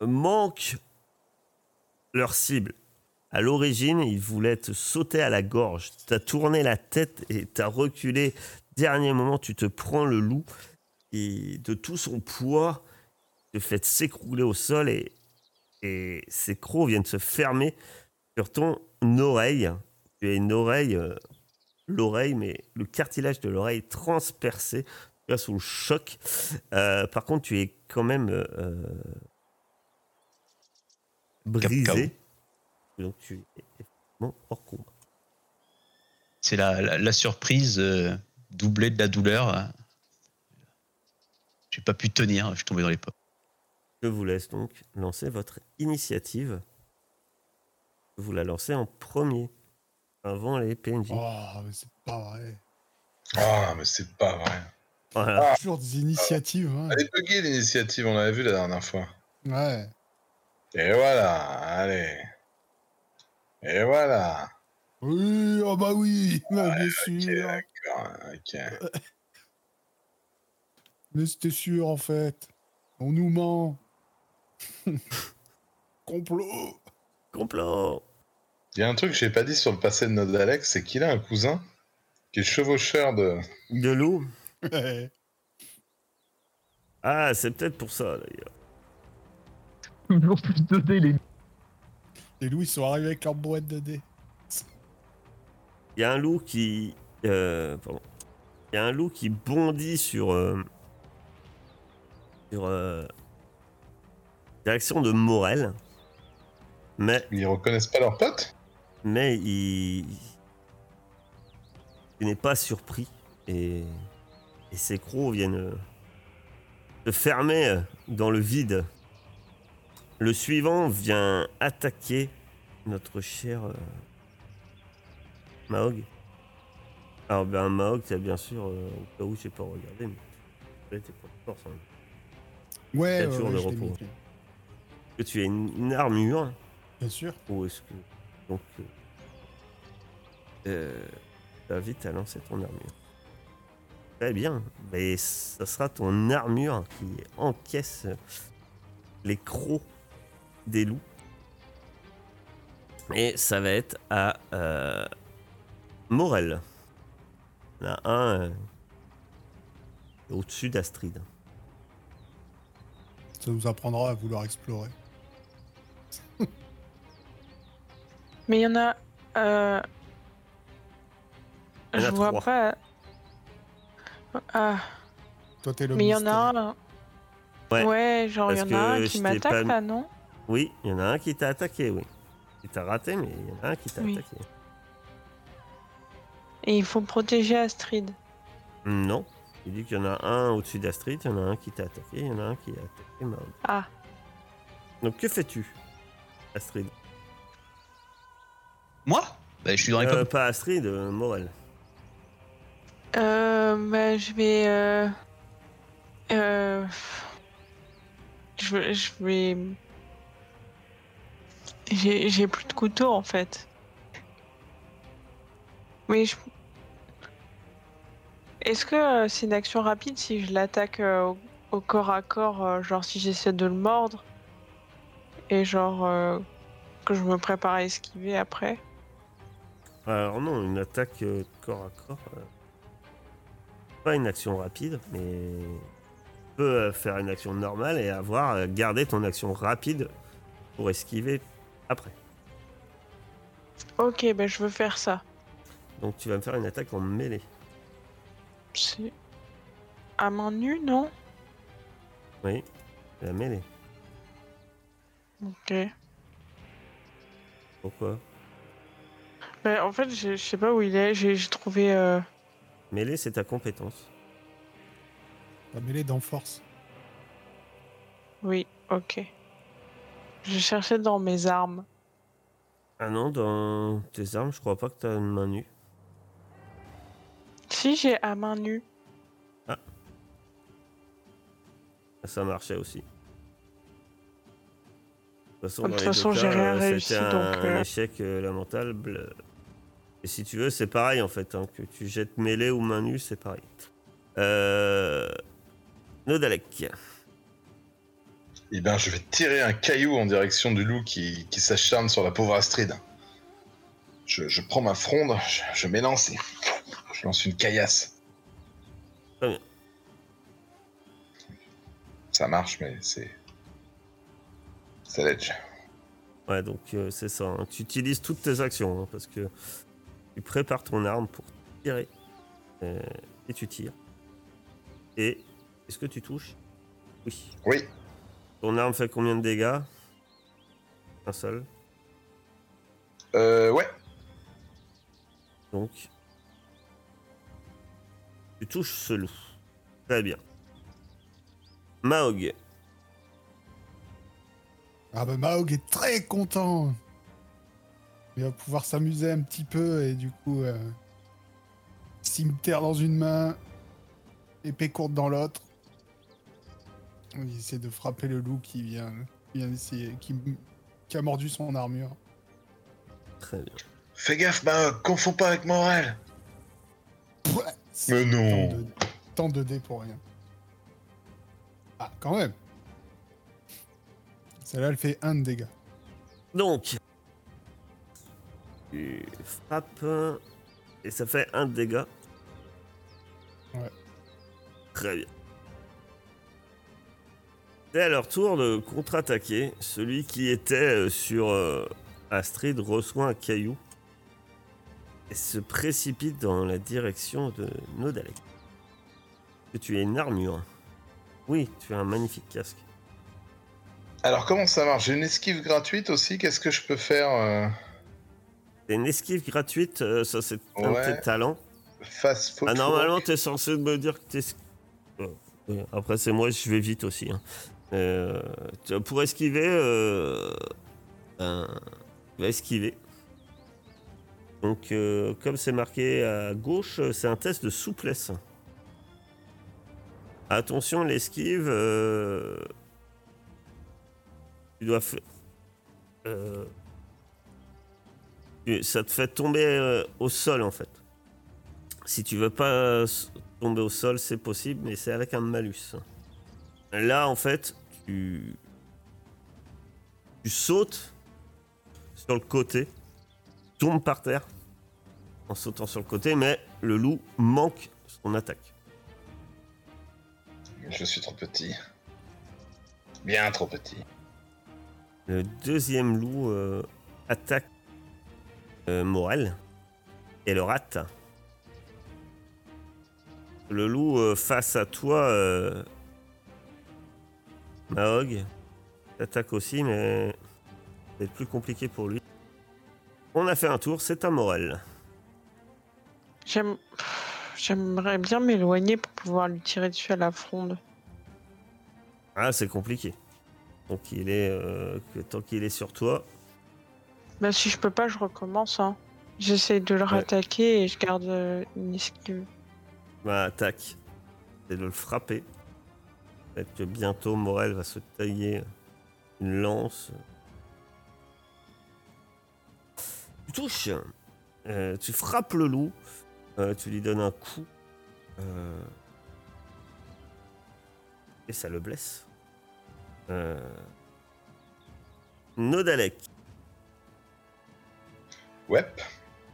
manquent leur cible. À l'origine, ils voulaient te sauter à la gorge. Tu as tourné la tête et tu as reculé. Dernier moment, tu te prends le loup. qui, de tout son poids, te fait s'écrouler au sol et, et ses crocs viennent se fermer sur ton oreille. Tu as une oreille, euh, l'oreille, mais le cartilage de l'oreille transpercé. Tu es sous le choc. Euh, par contre, tu es quand même euh, brisé. Donc tu es effectivement hors combat. C'est la, la, la surprise doublée de la douleur. J'ai pas pu tenir, je suis tombé dans les pommes. Je vous laisse donc lancer votre initiative. Vous la lancez en premier, avant les PNJ. Oh, mais c'est pas vrai. Ah, mais c'est pas vrai. Voilà. Toujours des initiatives. hein. Elle est buggée l'initiative, on l'avait vu la dernière fois. Ouais. Et voilà, allez. Et voilà. Oui, oh bah oui, bah, bien Ok, sûr. d'accord, ok. Mais c'était sûr en fait. On nous ment. Complot. Complot Il y a un truc que j'ai pas dit sur le passé de notre Alex, c'est qu'il a un cousin qui est chevaucheur de. De loup Ouais. Ah, c'est peut-être pour ça d'ailleurs. Toujours plus de dés, les Les loups ils sont arrivés avec leur boîte de dés. Il y a un loup qui. euh, pardon. Il y a un loup qui bondit sur. euh, sur. euh, direction de Morel. Mais, Ils reconnaissent pas leur pote mais il. Il n'est pas surpris. Et. Et ses crocs viennent. euh, se fermer euh, dans le vide. Le suivant vient attaquer notre cher. euh, Mahog. Alors, ben, Mahog, t'as bien sûr. euh, au cas où j'ai pas regardé, mais. t'es pas de force, hein. Ouais, Quatre ouais, jours ouais, que tu as une, une armure Bien sûr. ou est-ce que. Donc. Euh, euh, t'invite à lancer ton armure. Très bien. Mais ça sera ton armure qui encaisse les crocs des loups. Et ça va être à euh, Morel. Il y en a un euh, au-dessus d'Astrid. Ça nous apprendra à vouloir explorer. Mais il y en a. euh, en Je vois trois. pas. Ah, Toi t'es le mais il y en a un. Ouais. genre il y en a un qui m'attaque pas- là, non? Oui, il y en a un qui t'a attaqué, oui. Il t'a raté, mais il y en a un qui t'a Oui. attaqué. Et il faut protéger Astrid. Non. Il dit qu'il y en a un au-dessus d'Astrid, il y en a un qui t'a attaqué, il y en a un qui a attaqué Mahog. Ah, Donc que fais-tu, Astrid? Moi bah, Je suis dans les Euh, pommes. Pas Astrid, euh, Morel. euh, bah, je vais. Euh, euh, je, vais- je vais. J'ai j'ai plus de couteau en fait. Mais je. Est-ce que euh, c'est une action rapide si je l'attaque euh, au, au corps à corps, euh, genre si j'essaie de le mordre et genre euh, que je me prépare à esquiver après? Alors non, une attaque euh, corps à corps. euh, pas une action rapide, mais tu peux euh, faire une action normale et avoir euh, gardé ton action rapide pour esquiver après. Ok, ben je veux faire ça. Donc tu vas me faire une attaque en mêlée. C'est à main nue, non? Oui, la mêlée. Ok. Pourquoi? Ben, en fait, je je sais pas où il est. J'ai j'ai trouvé. euh, Mêlée, c'est ta compétence. La mêlée d'enforce. Oui, ok. Je cherchais dans mes armes. Ah non, dans tes armes, je crois pas que t'as une main nue. Si j'ai à main nue. Ça marchait aussi. De toute façon, De dans toute les façon, deux j'ai cas, rien euh, réussi, C'était un, donc, euh. échec euh, lamentable. Et si tu veux, c'est pareil en fait. hein, que tu jettes mêlée ou main nue, c'est pareil. Euh... Nodalek. Eh ben, je vais tirer un caillou en direction du loup qui, qui s'acharne sur la pauvre Astrid. Je, je prends ma fronde, je, je m'élance et je lance une caillasse. Ça marche, mais c'est. C'est l'edge. Ouais, donc euh, c'est ça. hein. Tu utilises toutes tes actions hein, parce que tu prépares ton arme pour tirer. euh, et tu tires. Et est-ce que tu touches? Oui. Oui. Ton arme fait combien de dégâts? Un seul. Euh, ouais. Donc. Tu touches ce loup. Très bien. Maog. Ah bah Maog est très content. Il va pouvoir s'amuser un petit peu et du coup... euh, cimetière dans une main, épée courte dans l'autre. Il essaie de frapper le loup qui vient, qui vient d'essayer, qui, qui a mordu son armure. Très bien. Fais gaffe, bah, confonds pas avec Morel. Mais non. Tant de, tant de dés pour rien. Ah, quand même. Celle-là, elle fait un de dégâts. Donc. Tu frappes. Et ça fait un de dégâts. Ouais. Très bien. C'est à leur tour de contre-attaquer. Celui qui était euh, sur euh, Astrid reçoit un caillou et se précipite dans la direction de Nodalek. Que tu as une armure. Oui, tu as un magnifique casque. Alors, comment ça marche? J'ai une esquive gratuite aussi. Qu'est-ce que je peux faire euh, C'est une esquive gratuite, euh, ça c'est un de Ouais. tes talents. Face photo Ah, normalement, t'es censé me dire que t'es. Après, c'est moi, je vais vite aussi. hein. Euh, pour esquiver, euh, ben, tu vas esquiver. Donc, euh, comme c'est marqué à gauche, c'est un test de souplesse. Attention, l'esquive. tu dois faire. Ça te fait tomber euh, au sol en fait. Si tu veux pas tomber au sol, c'est possible, mais c'est avec un malus. Là, en fait, tu, tu sautes sur le côté, tombes par terre en sautant sur le côté, mais le loup manque son attaque. Je suis trop petit. Bien trop petit. Le deuxième loup euh, attaque Morel et le rate. Le loup euh, face à toi, euh, Mahog, attaque aussi, mais c'est plus compliqué pour lui. On a fait un tour, c'est un Morel. J'aime- J'aimerais bien m'éloigner pour pouvoir lui tirer dessus à la fronde. Ah, c'est compliqué. Donc il est, euh, que tant qu'il est sur toi, Bah si je peux pas, je recommence. Hein. J'essaie de le rattaquer et je garde euh, une esquive. ma attaque, c'est de le frapper. Peut-être que bientôt Morel va se tailler une lance. Tu touches. Euh, tu frappes le loup. Euh, tu lui donnes un coup. Et ça le blesse. Euh, Nodalek. Ouais.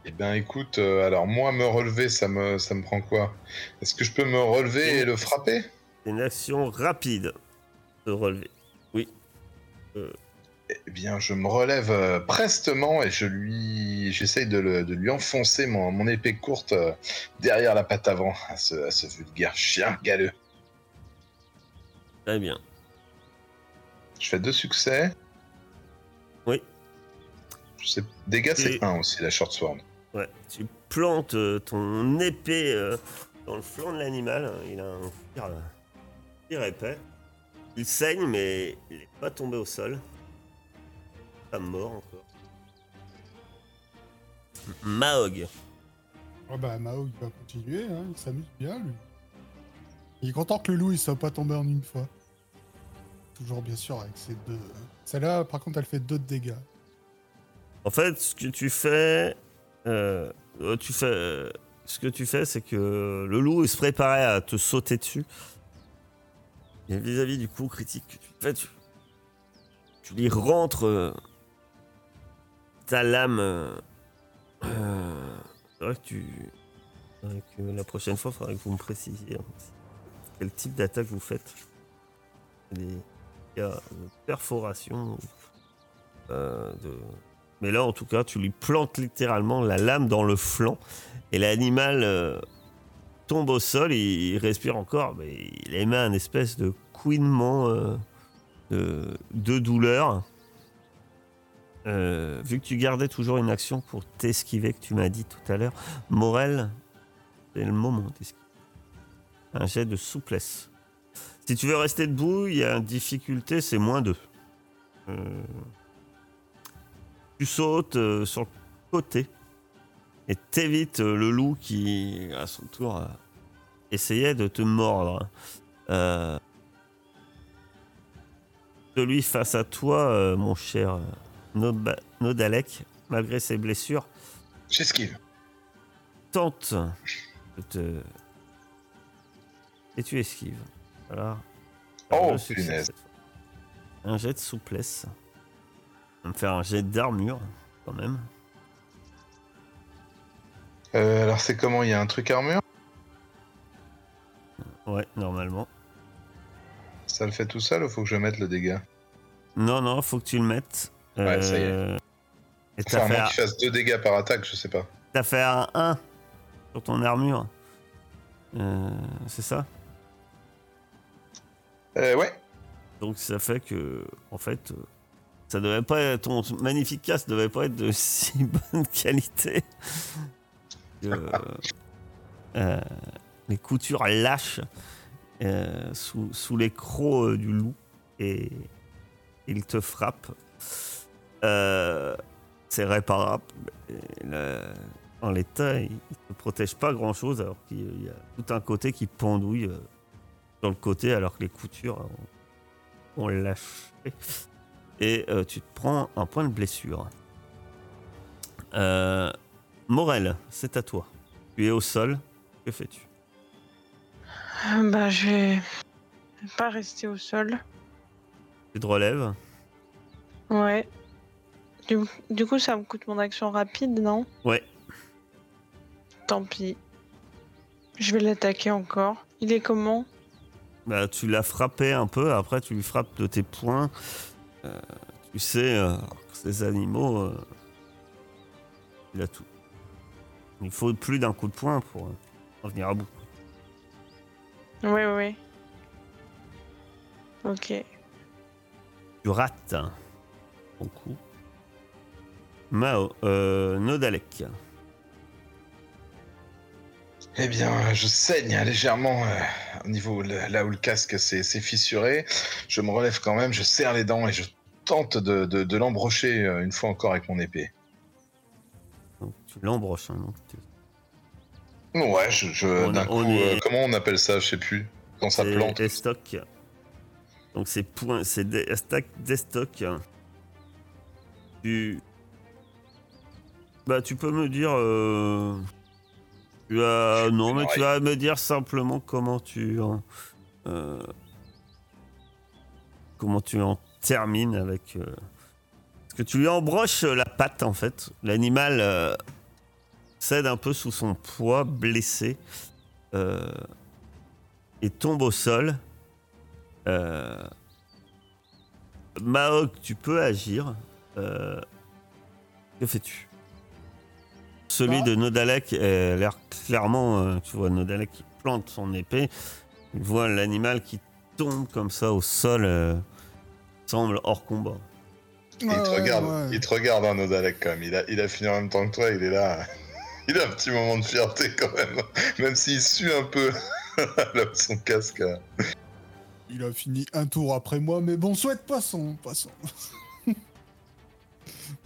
Eh ben écoute, euh, alors moi me relever, ça me, ça me prend quoi? Est-ce que je peux me relever et le frapper? C'est une action rapide de relever. Eh bien, je me relève euh, prestement et je lui, j'essaye de, le- de lui enfoncer mon, mon épée courte euh, derrière la patte avant à ce, à ce vulgaire chien galeux. Très bien. Je fais deux succès. Oui. Dégâts c'est Et- un aussi la short sword. Ouais, tu plantes euh, ton épée euh, dans le flanc de l'animal. Il a un tir, euh, tir épais. Il saigne, mais il n'est pas tombé au sol. Pas mort encore. Mahog. Oh bah il va continuer, hein, il s'amuse bien, lui. Il est content que le loup, il soit pas tombé en une fois. Toujours, bien sûr, avec ses deux... Celle-là, par contre, elle fait deux de dégâts. En fait, ce que tu fais, euh, tu fais, ce que tu fais, c'est que le loup il se préparait à te sauter dessus. Et vis-à-vis du coup critique que tu fais, tu, tu lui rentres euh, ta lame. euh, euh, c'est vrai que tu, vrai que la prochaine fois, il faudrait que vous me précisiez hein, quel type d'attaque vous faites. des cas de perforation. euh, de... Mais là, en tout cas, tu lui plantes littéralement la lame dans le flanc et l'animal euh, tombe au sol. Il, respire encore, mais il émet un espèce de couinement euh, de, douleur. Euh, vu que tu gardais toujours une action pour t'esquiver, que tu m'as dit tout à l'heure, Morel, c'est le moment d'esquiver. Un jet de souplesse. Si tu veux rester debout, il y a une difficulté, c'est moins 2. Tu sautes euh, sur le côté et t'évites euh, le loup qui, à son tour, euh, essayait de te mordre. Celui face à toi, mon cher Noba- Nodalek, malgré ses blessures, J'esquive. tente de te. Et tu esquives. Voilà. Oh. Un jet de souplesse. On va me faire un jet d'armure, quand même. Euh, alors c'est comment Il y a un truc armure? Ouais, normalement. Ça le fait tout seul ou faut que je mette le dégât? Non, non, faut que tu le mettes. Ouais, ça y est. Euh, Et Enfin, à fait, un- qu'il fasse deux dégâts par attaque, je sais pas. t'as fait un 1 sur ton armure. Euh, c'est ça? Euh, ouais. Donc ça fait que, en fait, euh, ça devait pas être, ton magnifique casque devait pas être de si bonne qualité. Euh, euh, les coutures lâchent euh, sous, sous les crocs du loup et il te frappe. C'est réparable. En l'état, il ne te protège pas grand chose alors qu'il y a tout un côté qui pendouille sur le côté alors que les coutures ont, ont lâché. Et euh, tu te prends un point de blessure. Euh, Morel, c'est à toi. Tu es au sol. Que fais-tu? Euh, Bah, je vais pas rester au sol. Tu te relèves? Ouais. Du, du coup, ça me coûte mon action rapide, non? Ouais. Tant pis. Je vais l'attaquer encore. Il est comment? Bah, tu l'as frappé un peu, après tu lui frappes de tes poings. Euh, tu sais euh, ces animaux, euh, il a tout. Il faut plus d'un coup de poing pour euh, en venir à bout. Ouais, ouais. Ok. Tu rates ton coup. Mao, euh, Nodalek. Eh bien, je saigne légèrement euh, au niveau là où le casque s'est fissuré. Je me relève quand même, je serre les dents et je tente de, de- de l'embrocher euh, une fois encore avec mon épée. Donc, tu l'embroches. hein, tu- Ouais, je, d'un coup, est- euh, comment on appelle ça Je sais plus. Quand ça c'est plante. Estoc. Donc c'est point, c'est des stack d'estoc. Tu, bah tu peux me dire, euh, non mais tu vas me dire simplement comment tu en, euh, comment tu en termines avec, euh, parce que tu lui embroches la patte en fait. L'animal euh, cède un peu sous son poids, blessé. Et tombe au sol. Euh... Maok, tu peux agir. Que fais-tu? Celui Bah. de Nodalek a l'air clairement, euh, tu vois Nodalek qui plante son épée. Il voit l'animal qui tombe comme ça au sol. euh, semble hors combat. Il te regarde, ouais. il te regarde, hein, Nodalek, quand même. Il a, il a fini en même temps que toi, il est là. Il a un petit moment de fierté quand même. Même s'il sue un peu son casque. euh. Il a fini un tour après moi, mais bon, souhaite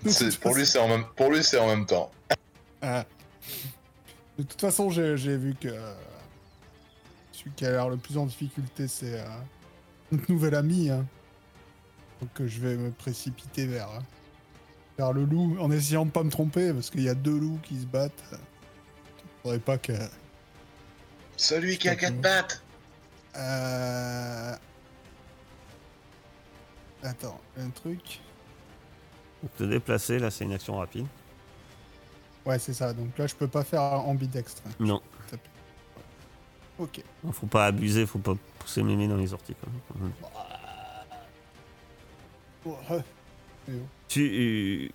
C'est- toute Pour lui, c'est en même, pour lui, c'est en même temps. Ah. De toute façon, j'ai vu que euh, celui qui a l'air le plus en difficulté, c'est euh, notre nouvel ami. hein. Donc euh, je vais me précipiter vers, euh, vers le loup en essayant de pas me tromper, parce qu'il y a deux loups qui se battent. Faudrait pas que. Celui qui a quatre pattes. Euh... Attends, un truc. Pour te déplacer, là, c'est une action rapide. Ouais, c'est ça. Donc là, je peux pas faire ambidextre. Non, Ok. faut pas abuser, faut pas pousser mémé dans les orties. Quand même. Oh, ah. Eh oh. Tu.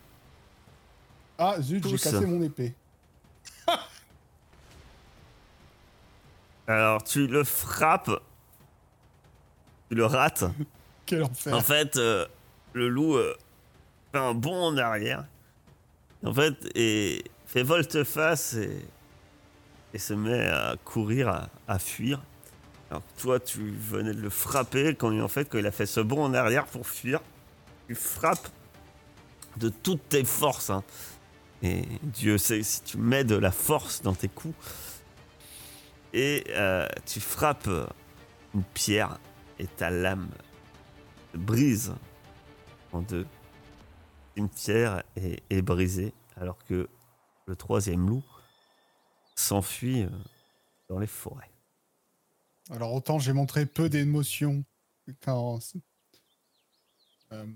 Ah, zut, j'ai cassé mon épée. Alors, tu le frappes. Tu le rates. Quel enfer. En fait, euh, le loup euh, fait un bond en arrière. En fait, et fait volte-face et, se met à courir, à, fuir. Alors toi, tu venais de le frapper quand, en fait, quand il a fait ce bond en arrière pour fuir. Tu frappes de toutes tes forces. hein. Et Dieu sait si tu mets de la force dans tes coups. Et euh, tu frappes une pierre et ta lame se brise en deux. Une pierre est brisée alors que le troisième loup s'enfuit euh, dans les forêts. Alors autant j'ai montré peu d'émotions quand euh,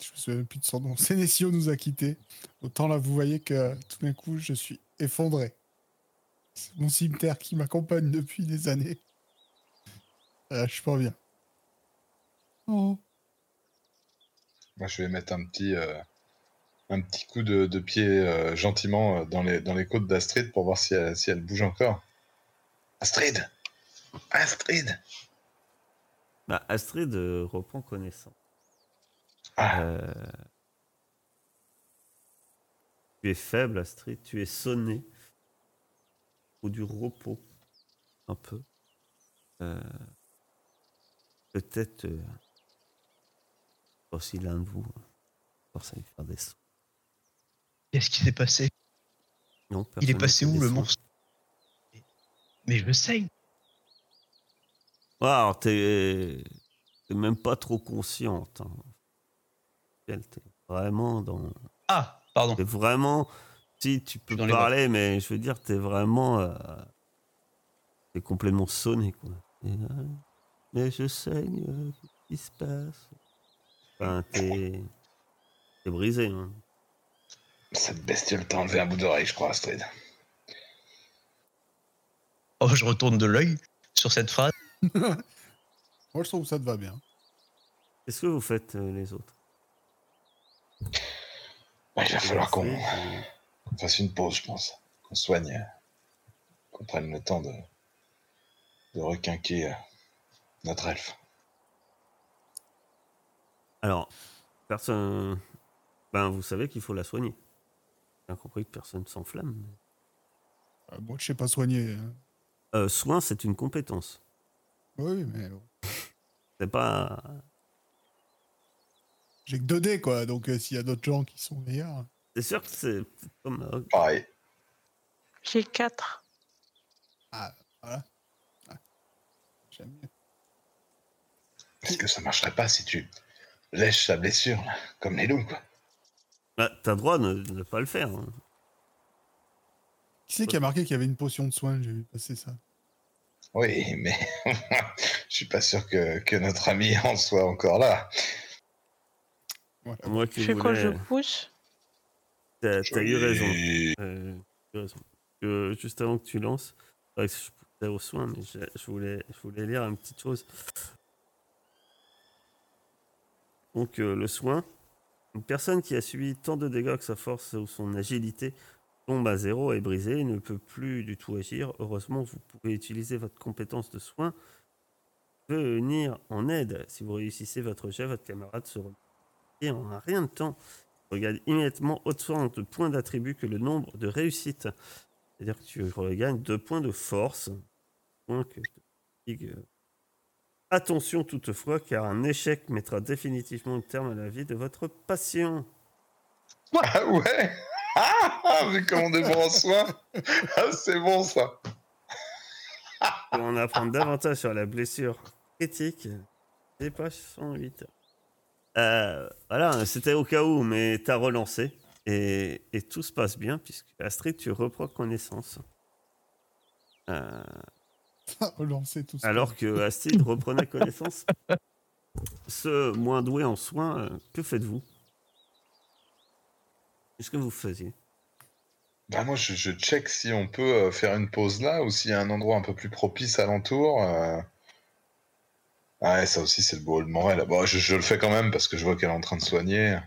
je me souviens plus de son nom. Sénécio nous a quittés. Autant là vous voyez que tout d'un coup je suis effondré. C'est mon cimetière qui m'accompagne depuis des années. Euh, je suis pas bien. Oh. Moi, je vais mettre un petit, euh, un petit coup de, de pied euh, gentiment euh, dans les, dans les côtes d'Astrid pour voir si elle, si elle bouge encore. Astrid Astrid Bah, Astrid euh, reprend connaissance. Ah, Euh, Tu es faible, Astrid. Tu es sonné. Ou du repos. Un peu. Peut-être. aussi l'un de vous. Force à lui faire des soins. Qu'est-ce qui s'est passé? Non, Il est passé où le monstre? Mais je saigne. Alors t'es même pas trop consciente. Hein. T'es vraiment dans. Ah, pardon. T'es vraiment. Si tu peux parler, mais je veux dire, t'es vraiment. euh, T'es complètement sonné, quoi. Et, euh, mais je saigne, euh, qu'est-ce qui se passe? Enfin, t'es. T'es brisé, hein. Cette bestiole t'a enlevé un bout d'oreille, je crois, Astrid. Oh, je retourne de l'œil sur cette phrase. Moi je trouve que ça te va bien. Qu'est-ce que vous faites, euh, les autres? Ouais, il va falloir euh, qu'on fasse une pause, je pense. Qu'on soigne, euh, qu'on prenne le temps de, de requinquer euh, notre elfe. Alors, personne. Ben, vous savez qu'il faut la soigner. J'ai bien compris que personne s'enflamme. mais- Euh, moi je sais pas soigner. hein. Euh, soin, c'est une compétence. Oui, mais bon. C'est pas. j'ai que 2 dés quoi. Donc euh, s'il y a d'autres gens qui sont meilleurs. C'est sûr que c'est comme. euh, Pareil. J'ai 4. Ah, voilà. Ah, J'aime bien. Est-ce que ça marcherait pas si tu lèches sa blessure, là, comme les loups, quoi Bah, t'as droit de ne pas le faire. hein. Qui c'est qui a marqué qu'il y avait une potion de soin? J'ai vu passer ça. Oui, mais je suis pas sûr que, que notre ami en soit encore là. Voilà. Moi qui Je fais quoi Je pousse? T'as t'as eu raison. Euh, t'as eu raison. Que juste avant que tu lances, que je poussais au soin, mais je, je voulais, je voulais lire une petite chose. Donc, euh, le soin. Une personne qui a subi tant de dégâts que sa force ou son agilité tombe à zéro et brisée ne peut plus du tout agir. Heureusement, vous pouvez utiliser votre compétence de soin. Venir en aide. Si vous réussissez votre jet, votre camarade se remet et en un rien de temps regagne immédiatement autant de points d'attribut que le nombre de réussites. C'est-à-dire que tu regagnes deux points de force. Attention toutefois, car un échec mettra définitivement un terme à la vie de votre patient. Ah ouais Ah, ah, vu comme on est bon en soin Ah, c'est bon, ça Pour en apprendre davantage sur la blessure critique, page 108. Euh, voilà, c'était au cas où, mais t'as relancé. Et, et tout se passe bien, puisque Astrid, tu reprends connaissance. Euh, Relancer tout ça. alors que Astrid reprenait connaissance. Ce moins doué en soins, euh, que faites-vous? Qu'est-ce que vous faisiez? Bah moi, je, je check si on peut euh, faire une pause là ou s'il y a un endroit un peu plus propice alentour. euh, Ah ouais, ça aussi, c'est le beau de Morel. Bon, je, je le fais quand même parce que je vois qu'elle est en train de soigner.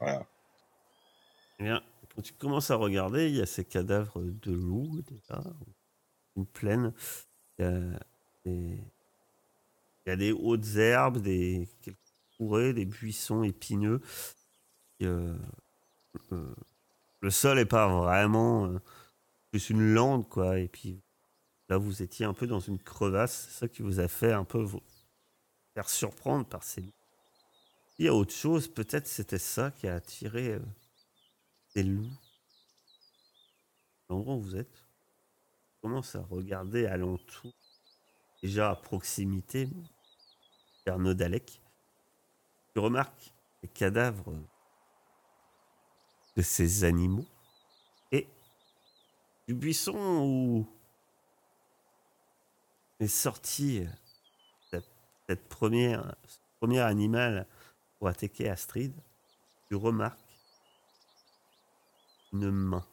Voilà. Eh bien, quand tu commences à regarder, il y a ces cadavres de loups, déjà, une plaine. Il y a des, hautes herbes, des des buissons épineux. Euh, euh, le sol est pas vraiment euh, plus une lande, quoi. Et puis là, vous étiez un peu dans une crevasse. C'est ça qui vous a fait un peu vous faire surprendre par ces. Il y a autre chose, peut-être c'était ça qui a attiré des loups. L'endroit où vous êtes, commence à regarder alentour, déjà à proximité, vers Nodalek. Tu remarques les cadavres de ces animaux et du buisson où est sorti cette, cette première, ce premier animal pour attaquer Astrid. Tu remarques une main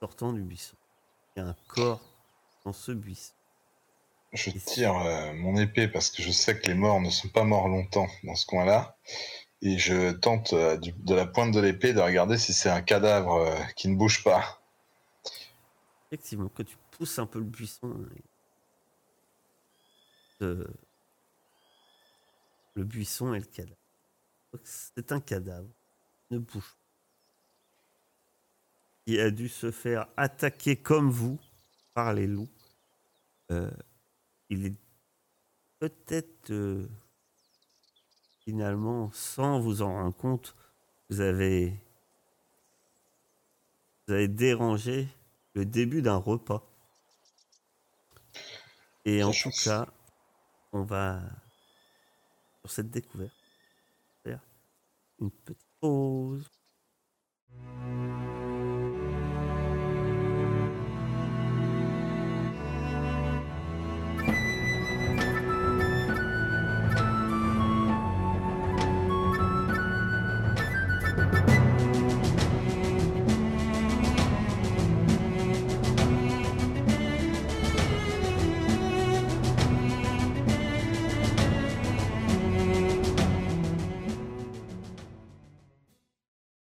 sortant du buisson. Y a un corps dans ce buisson. Je tire euh, mon épée parce que je sais que les morts ne sont pas morts longtemps dans ce coin-là. Et je tente euh, du- de la pointe de l'épée de regarder si c'est un cadavre euh, qui ne bouge pas. Effectivement, que tu pousses un peu le buisson. le buisson et le cadavre. C'est un cadavre. Ne bouge pas. A dû se faire attaquer comme vous par les loups. Euh, il est peut-être euh, finalement, sans vous en rendre compte, vous avez, vous avez dérangé le début d'un repas. Et en tout cas, on va, sur cette découverte, faire une petite pause.